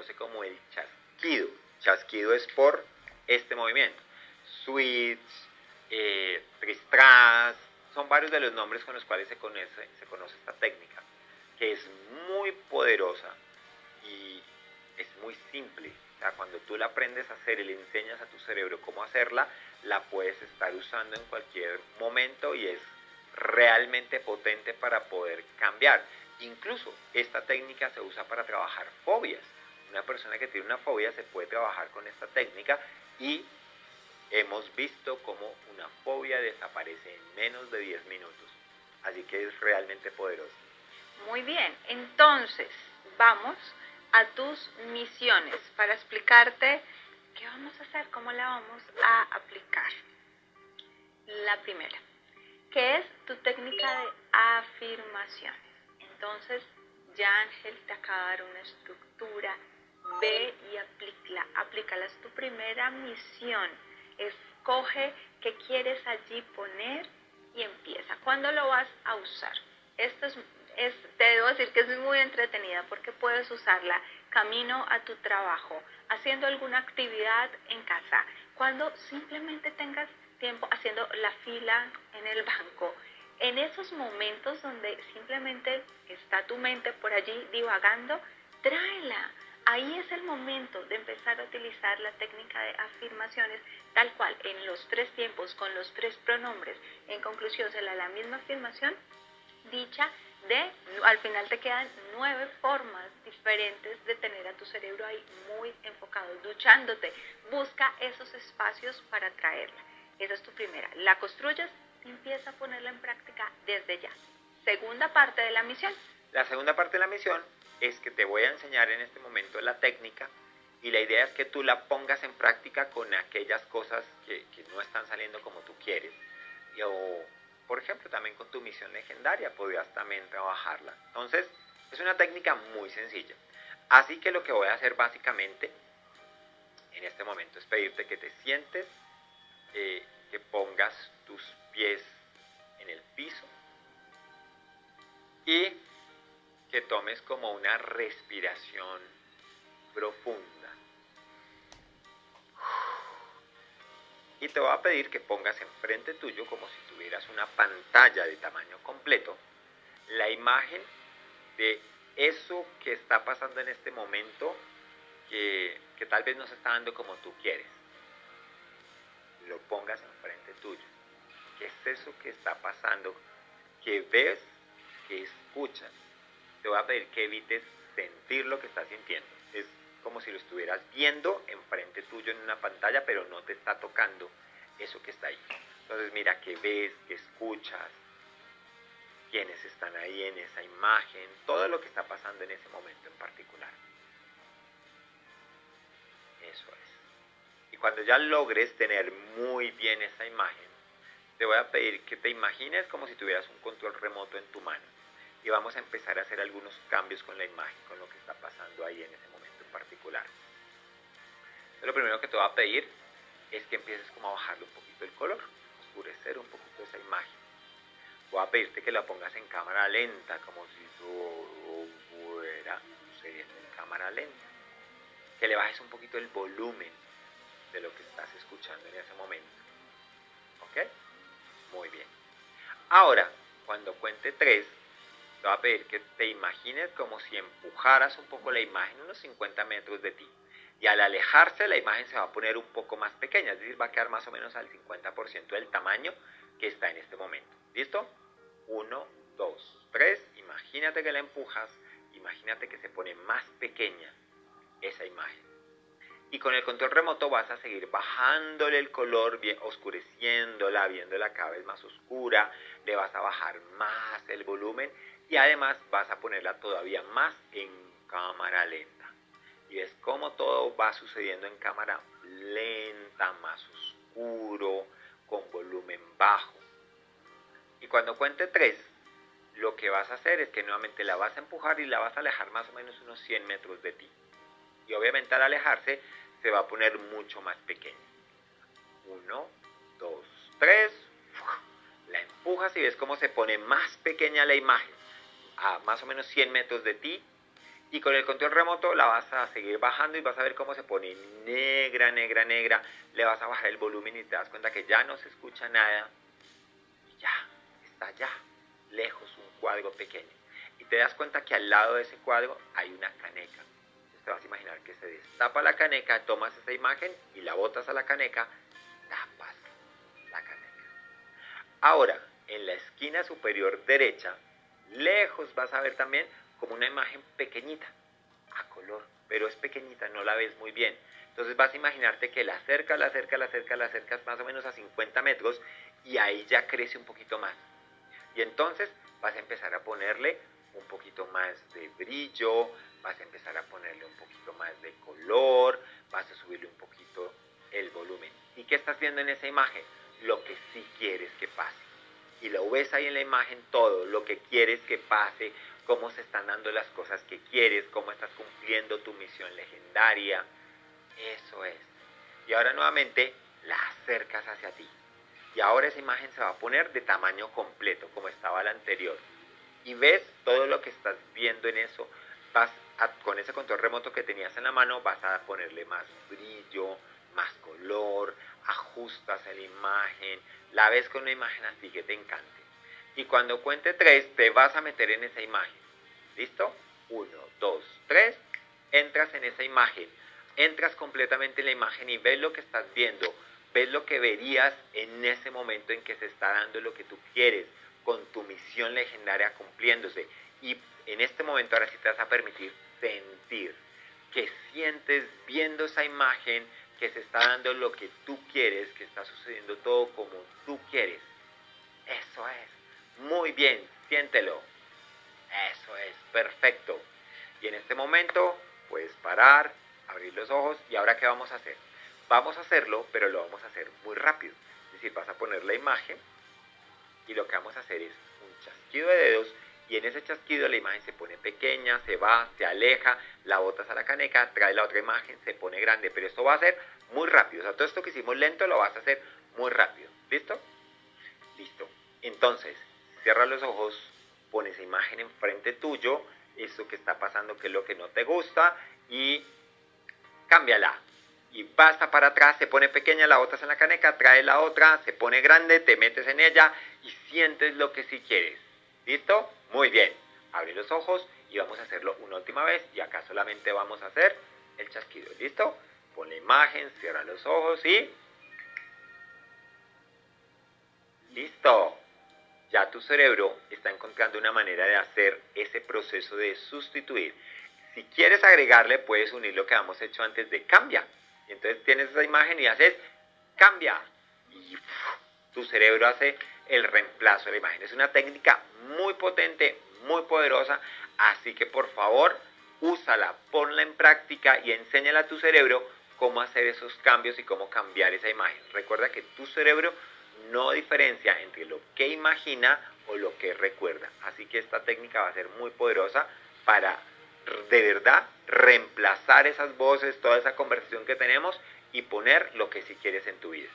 conoce como el chasquido. Chasquido es por este movimiento. Switch, eh, tristras, son varios de los nombres con los cuales se conoce, se conoce esta técnica, que es muy poderosa y es muy simple. O sea, cuando tú la aprendes a hacer y le enseñas a tu cerebro cómo hacerla, la puedes estar usando en cualquier momento y es realmente potente para poder cambiar. Incluso esta técnica se usa para trabajar fobias. Una persona que tiene una fobia se puede trabajar con esta técnica y hemos visto cómo una fobia desaparece en menos de 10 minutos. Así que es realmente poderoso. Muy bien, entonces vamos a tus misiones para explicarte qué vamos a hacer, cómo la vamos a aplicar. La primera, ¿qué es tu técnica de afirmaciones? Entonces, ya Ángel te acaba de dar una estructura, ve y aplícala, aplícala. Es tu primera misión. Escoge qué quieres allí poner y empieza. ¿Cuándo lo vas a usar? Esto es, es, te debo decir que es muy entretenida porque puedes usarla camino a tu trabajo, haciendo alguna actividad en casa, cuando simplemente tengas tiempo haciendo la fila en el banco, en esos momentos donde simplemente está tu mente por allí divagando, tráela. Ahí es el momento de empezar a utilizar la técnica de afirmaciones tal cual, en los tres tiempos, con los tres pronombres. En conclusión, será la misma afirmación dicha de, al final te quedan nueve formas diferentes de tener a tu cerebro ahí muy enfocado, duchándote. Busca esos espacios para traerla. Esa es tu primera. La construyes empieza a ponerla en práctica desde ya. Segunda parte de la misión. La segunda parte de la misión es que te voy a enseñar en este momento la técnica y la idea es que tú la pongas en práctica con aquellas cosas que, no están saliendo como tú quieres. o, por ejemplo, también con tu misión legendaria podrías también trabajarla. Entonces, es una técnica muy sencilla. Así que lo que voy a hacer básicamente en este momento es pedirte que te sientes, eh, que pongas tus pies en el piso que tomes como una respiración profunda. Y te voy a pedir que pongas enfrente tuyo, como si tuvieras una pantalla de tamaño completo, la imagen de eso que está pasando en este momento que, que tal vez no se está dando como tú quieres. Lo pongas enfrente tuyo. ¿Qué es eso que está pasando? Que ves, que escuchas. Te voy a pedir que evites sentir lo que estás sintiendo. Es como si lo estuvieras viendo enfrente tuyo en una pantalla, pero no te está tocando eso que está ahí. Entonces mira que ves, que escuchas, quiénes están ahí en esa imagen, todo lo que está pasando en ese momento en particular. Eso es. Y cuando ya logres tener muy bien esa imagen, te voy a pedir que te imagines como si tuvieras un control remoto en tu mano. Y vamos a empezar a hacer algunos cambios con la imagen, con lo que está pasando ahí en ese momento en particular. lo primero que te voy a pedir es que empieces como a bajarle un poquito el color, oscurecer un poquito esa imagen. Voy a pedirte que la pongas en cámara lenta, como si todo fuera sucediendo en cámara lenta. Que le bajes un poquito el volumen de lo que estás escuchando en ese momento. ¿Ok? Muy bien. Ahora, cuando cuente tres, te voy a pedir que te imagines como si empujaras un poco la imagen unos 50 metros de ti. Y al alejarse la imagen se va a poner un poco más pequeña, es decir, va a quedar más o menos al 50% del tamaño que está en este momento. ¿Listo? Uno, dos, tres. Imagínate que la empujas, imagínate que se pone más pequeña esa imagen. Y con el control remoto vas a seguir bajándole el color, oscureciéndola, viéndola cada vez más oscura, le vas a bajar más el volumen y además vas a ponerla todavía más en cámara lenta. Y es como todo va sucediendo en cámara lenta, más oscuro, con volumen bajo. Y cuando cuente tres, lo que vas a hacer es que nuevamente la vas a empujar y la vas a alejar más o menos unos 100 metros de ti. Y obviamente al alejarse se va a poner mucho más pequeña. Uno, dos, tres. La empujas y ves cómo se pone más pequeña la imagen a más o menos 100 metros de ti Y con el control remoto la vas a seguir bajando y vas a ver cómo se pone negra, negra, negra. Le vas a bajar el volumen y te das cuenta que ya no se escucha nada. Y ya, está ya, lejos, un cuadro pequeño. Y te das cuenta que al lado de ese cuadro hay una caneca. Te vas a imaginar que se destapa la caneca, tomas esa imagen y la botas a la caneca, tapas la caneca. Ahora, en la esquina superior derecha, lejos vas a ver también como una imagen pequeñita, a color, pero es pequeñita, no la ves muy bien. Entonces vas a imaginarte que la acercas, la acercas, la acercas, la acercas más o menos a 50 metros y ahí ya crece un poquito más. Y entonces vas a empezar a ponerle un poquito más de brillo, vas a empezar a ponerle un poquito más de color, vas a subirle un poquito el volumen. ¿Y qué estás viendo en esa imagen? Lo que sí quieres que pase. Y lo ves ahí en la imagen todo, lo que quieres que pase, cómo se están dando las cosas que quieres, cómo estás cumpliendo tu misión legendaria. Eso es. Y ahora nuevamente la acercas hacia ti. Y ahora esa imagen se va a poner de tamaño completo, como estaba la anterior. Y ves todo lo que estás viendo en eso. Vas con ese control remoto que tenías en la mano, vas a ponerle más brillo, más color, ajustas la imagen, la ves con una imagen así que te encante. Y cuando cuente tres, te vas a meter en esa imagen. ¿Listo? Uno, dos, tres. Entras en esa imagen. Entras completamente en la imagen y ves lo que estás viendo. Ves lo que verías en ese momento en que se está dando lo que tú quieres, con tu misión legendaria cumpliéndose. Y en este momento ahora sí te vas a permitir sentir que sientes viendo esa imagen que se está dando lo que tú quieres, que está sucediendo todo como tú quieres. Eso es. Muy bien, siéntelo. Eso es, perfecto. Y en este momento puedes parar, abrir los ojos y ahora ¿qué vamos a hacer? Vamos a hacerlo, pero lo vamos a hacer muy rápido. Es decir, vas a poner la imagen y lo que vamos a hacer es un chasquido de dedos y en ese chasquido la imagen se pone pequeña, se va, se aleja, la botas a la caneca, trae la otra imagen, se pone grande, pero esto va a ser muy rápido. O sea, todo esto que hicimos lento lo vas a hacer muy rápido. ¿Listo? Listo. Entonces, cierra los ojos, pone esa imagen enfrente tuyo, eso que está pasando, que es lo que no te gusta, y cámbiala. Y basta para atrás, se pone pequeña, la botas en la caneca, trae la otra, se pone grande, te metes en ella y sientes lo que sí quieres. ¿Listo? Muy bien. Abre los ojos y vamos a hacerlo una última vez y acá solamente vamos a hacer el chasquido. ¿Listo? Pon la imagen, cierra los ojos y... ¡Listo! ya tu cerebro está encontrando una manera de hacer ese proceso de sustituir. Si quieres agregarle, puedes unir lo que hemos hecho antes de cambia. Entonces tienes esa imagen y haces cambia. Y tu cerebro hace el reemplazo de la imagen. Es una técnica muy potente, muy poderosa. Así que por favor, úsala, ponla en práctica y enséñala a tu cerebro cómo hacer esos cambios y cómo cambiar esa imagen. Recuerda que tu cerebro no diferencia entre lo que imagina o lo que recuerda. Así que esta técnica va a ser muy poderosa para de verdad reemplazar esas voces, toda esa conversación que tenemos y poner lo que si quieres en tu vida.